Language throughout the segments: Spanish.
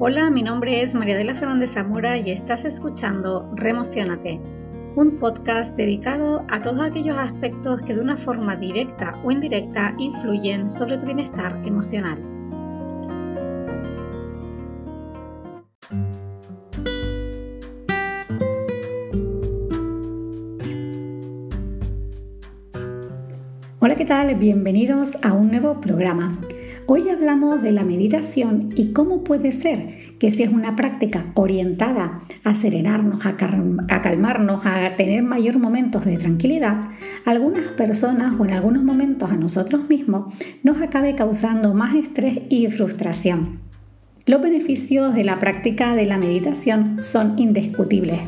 Hola, mi nombre es María de la Fernández Zamora y estás escuchando Remocionate, un podcast dedicado a todos aquellos aspectos que de una forma directa o indirecta influyen sobre tu bienestar emocional. Hola, ¿qué tal? Bienvenidos a un nuevo programa. Hoy hablamos de la meditación y cómo puede ser que si es una práctica orientada a serenarnos, a, calmarnos, a tener mayor momentos de tranquilidad, algunas personas o en algunos momentos a nosotros mismos nos acabe causando más estrés y frustración. Los beneficios de la práctica de la meditación son indiscutibles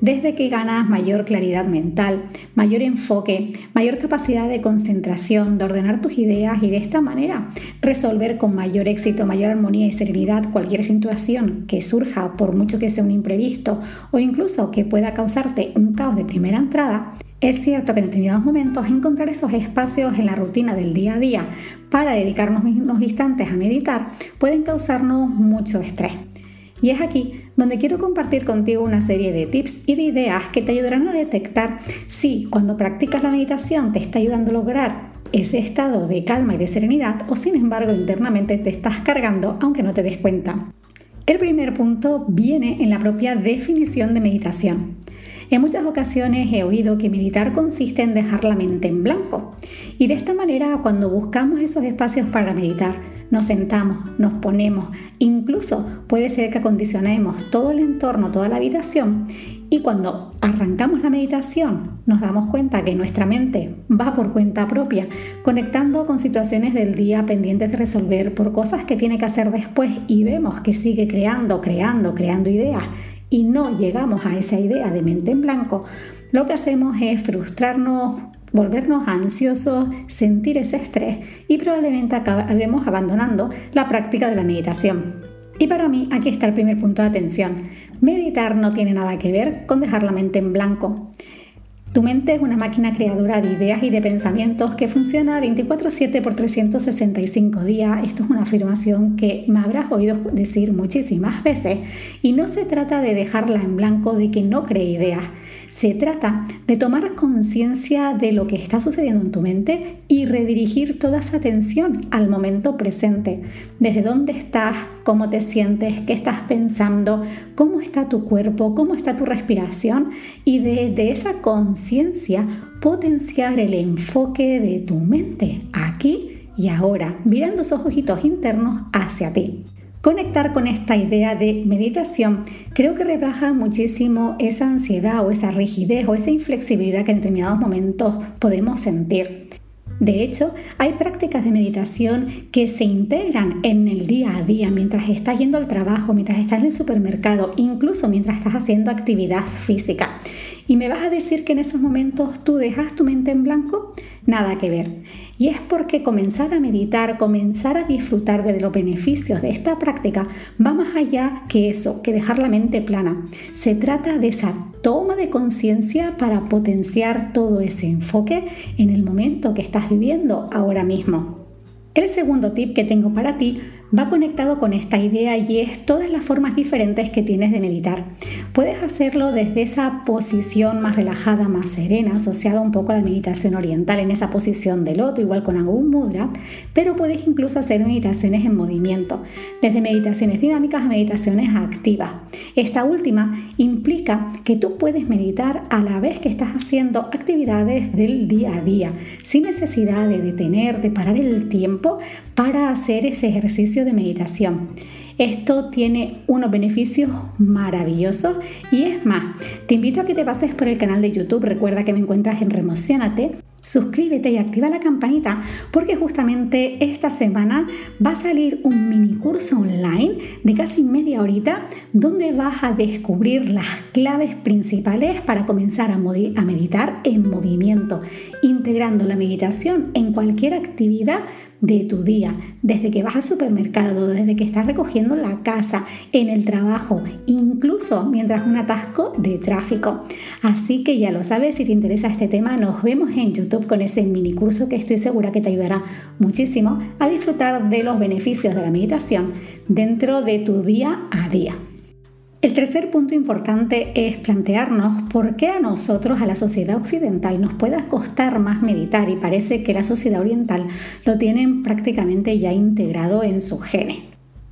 desde que ganas mayor claridad mental, mayor enfoque, mayor capacidad de concentración, de ordenar tus ideas y de esta manera resolver con mayor éxito, mayor armonía y serenidad cualquier situación que surja por mucho que sea un imprevisto o incluso que pueda causarte un caos de primera entrada, es cierto que en determinados momentos encontrar esos espacios en la rutina del día a día para dedicarnos unos instantes a meditar pueden causarnos mucho estrés. Y es aquí donde quiero compartir contigo una serie de tips y de ideas que te ayudarán a detectar si cuando practicas la meditación te está ayudando a lograr ese estado de calma y de serenidad o sin embargo internamente te estás cargando aunque no te des cuenta. El primer punto viene en la propia definición de meditación. En muchas ocasiones he oído que meditar consiste en dejar la mente en blanco y de esta manera cuando buscamos esos espacios para meditar, nos sentamos, nos ponemos, incluso puede ser que acondicionemos todo el entorno, toda la habitación y cuando arrancamos la meditación nos damos cuenta que nuestra mente va por cuenta propia, conectando con situaciones del día pendientes de resolver por cosas que tiene que hacer después y vemos que sigue creando, creando, creando ideas y no llegamos a esa idea de mente en blanco, lo que hacemos es frustrarnos, volvernos ansiosos, sentir ese estrés y probablemente acabemos abandonando la práctica de la meditación. Y para mí aquí está el primer punto de atención. Meditar no tiene nada que ver con dejar la mente en blanco. Tu mente es una máquina creadora de ideas y de pensamientos que funciona 24/7 por 365 días. Esto es una afirmación que me habrás oído decir muchísimas veces y no se trata de dejarla en blanco de que no cree ideas. Se trata de tomar conciencia de lo que está sucediendo en tu mente y redirigir toda esa atención al momento presente. Desde dónde estás, cómo te sientes, qué estás pensando, cómo está tu cuerpo, cómo está tu respiración y desde esa conciencia potenciar el enfoque de tu mente aquí y ahora, mirando esos ojitos internos hacia ti. Conectar con esta idea de meditación creo que rebaja muchísimo esa ansiedad o esa rigidez o esa inflexibilidad que en determinados momentos podemos sentir. De hecho, hay prácticas de meditación que se integran en el día a día mientras estás yendo al trabajo, mientras estás en el supermercado, incluso mientras estás haciendo actividad física. Y me vas a decir que en esos momentos tú dejas tu mente en blanco, nada que ver. Y es porque comenzar a meditar, comenzar a disfrutar de los beneficios de esta práctica va más allá que eso, que dejar la mente plana. Se trata de esa toma de conciencia para potenciar todo ese enfoque en el momento que estás viviendo ahora mismo. El segundo tip que tengo para ti va conectado con esta idea y es todas las formas diferentes que tienes de meditar. Puedes hacerlo desde esa posición más relajada, más serena, asociada un poco a la meditación oriental, en esa posición de loto, igual con algún mudra, pero puedes incluso hacer meditaciones en movimiento, desde meditaciones dinámicas a meditaciones activas. Esta última implica que tú puedes meditar a la vez que estás haciendo actividades del día a día, sin necesidad de detener, de parar el tiempo para hacer ese ejercicio de meditación. Esto tiene unos beneficios maravillosos y es más, te invito a que te pases por el canal de YouTube, recuerda que me encuentras en Remocionate, suscríbete y activa la campanita porque justamente esta semana va a salir un mini curso online de casi media horita donde vas a descubrir las claves principales para comenzar a, meditar en movimiento, integrando la meditación en cualquier actividad de tu día, desde que vas al supermercado, desde que estás recogiendo la casa, en el trabajo, incluso mientras un atasco de tráfico. Así que ya lo sabes, si te interesa este tema, nos vemos en YouTube con ese mini curso que estoy segura que te ayudará muchísimo a disfrutar de los beneficios de la meditación dentro de tu día a día. El tercer punto importante es plantearnos por qué a nosotros, a la sociedad occidental, nos puede costar más meditar y parece que la sociedad oriental lo tienen prácticamente ya integrado en su genes.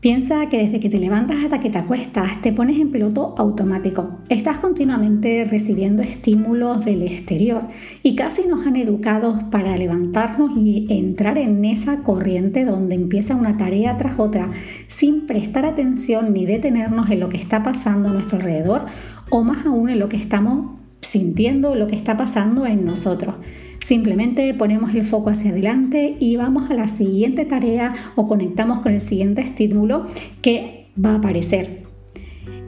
Piensa que desde que te levantas hasta que te acuestas te pones en piloto automático. Estás continuamente recibiendo estímulos del exterior y casi nos han educado para levantarnos y entrar en esa corriente donde empieza una tarea tras otra sin prestar atención ni detenernos en lo que está pasando a nuestro alrededor o más aún en lo que estamos sintiendo, lo que está pasando en nosotros. Simplemente ponemos el foco hacia adelante y vamos a la siguiente tarea o conectamos con el siguiente estímulo que va a aparecer.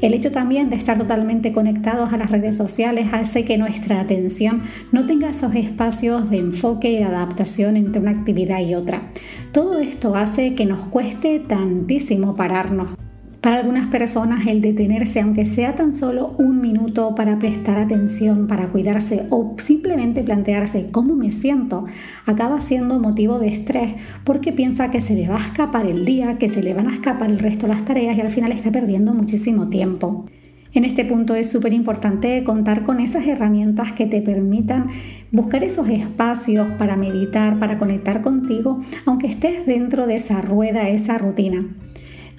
El hecho también de estar totalmente conectados a las redes sociales hace que nuestra atención no tenga esos espacios de enfoque y adaptación entre una actividad y otra. Todo esto hace que nos cueste tantísimo pararnos. Para algunas personas el detenerse, aunque sea tan solo un minuto para prestar atención, para cuidarse o simplemente plantearse cómo me siento, acaba siendo motivo de estrés porque piensa que se le va a escapar el día, que se le van a escapar el resto de las tareas y al final está perdiendo muchísimo tiempo. En este punto es súper importante contar con esas herramientas que te permitan buscar esos espacios para meditar, para conectar contigo, aunque estés dentro de esa rueda, esa rutina.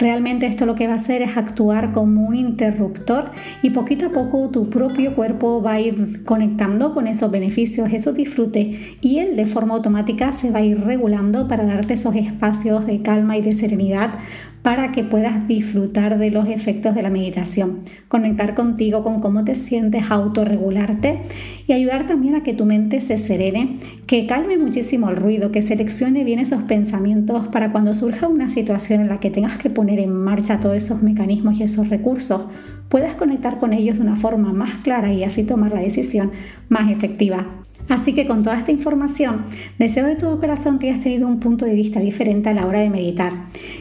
Realmente esto lo que va a hacer es actuar como un interruptor y poquito a poco tu propio cuerpo va a ir conectando con esos beneficios, esos disfrutes y él de forma automática se va a ir regulando para darte esos espacios de calma y de serenidad para que puedas disfrutar de los efectos de la meditación, conectar contigo con cómo te sientes, autorregularte y ayudar también a que tu mente se serene, que calme muchísimo el ruido, que seleccione bien esos pensamientos para cuando surja una situación en la que tengas que poner en marcha todos esos mecanismos y esos recursos, puedas conectar con ellos de una forma más clara y así tomar la decisión más efectiva. Así que con toda esta información, deseo de todo corazón que hayas tenido un punto de vista diferente a la hora de meditar.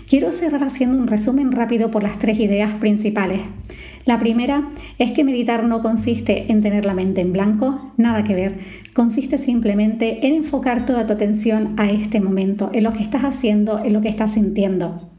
Quiero cerrar haciendo un resumen rápido por las tres ideas principales. La primera es que meditar no consiste en tener la mente en blanco, nada que ver. Consiste simplemente en enfocar toda tu atención a este momento, en lo que estás haciendo, en lo que estás sintiendo.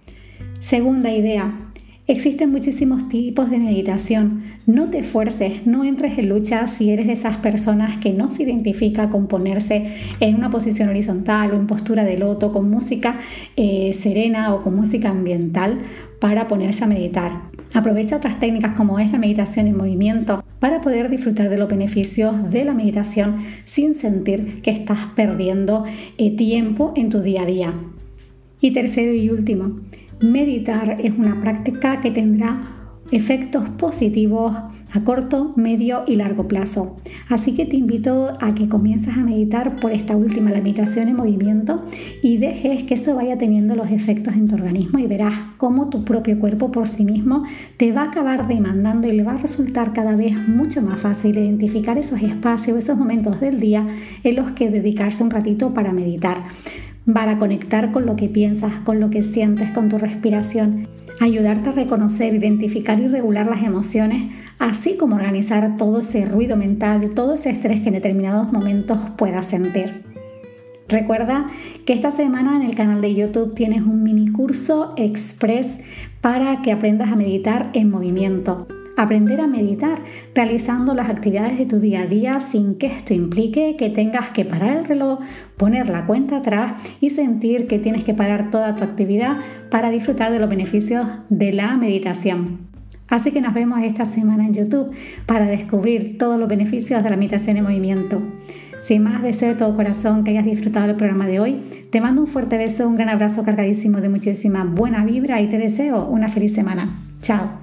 Segunda idea, Existen muchísimos tipos de meditación. No te esfuerces, no entres en lucha si eres de esas personas que no se identifica con ponerse en una posición horizontal o en postura de loto con música eh, serena o con música ambiental para ponerse a meditar. Aprovecha otras técnicas como es la meditación en movimiento para poder disfrutar de los beneficios de la meditación sin sentir que estás perdiendo eh, tiempo en tu día a día. Y tercero y último, meditar es una práctica que tendrá efectos positivos a corto, medio y largo plazo. Así que te invito a que comiences a meditar por esta última, la meditación en movimiento, y dejes que eso vaya teniendo los efectos en tu organismo y verás cómo tu propio cuerpo por sí mismo te va a acabar demandando y le va a resultar cada vez mucho más fácil identificar esos espacios, esos momentos del día en los que dedicarse un ratito para meditar para conectar con lo que piensas, con lo que sientes, con tu respiración, ayudarte a reconocer, identificar y regular las emociones, así como organizar todo ese ruido mental, todo ese estrés que en determinados momentos puedas sentir. Recuerda que esta semana en el canal de YouTube tienes un mini curso express para que aprendas a meditar en movimiento aprender a meditar realizando las actividades de tu día a día sin que esto implique que tengas que parar el reloj, poner la cuenta atrás y sentir que tienes que parar toda tu actividad para disfrutar de los beneficios de la meditación. Así que nos vemos esta semana en YouTube para descubrir todos los beneficios de la meditación en movimiento. Sin más, deseo de todo corazón que hayas disfrutado del programa de hoy. Te mando un fuerte beso, un gran abrazo cargadísimo de muchísima buena vibra y te deseo una feliz semana. Chao.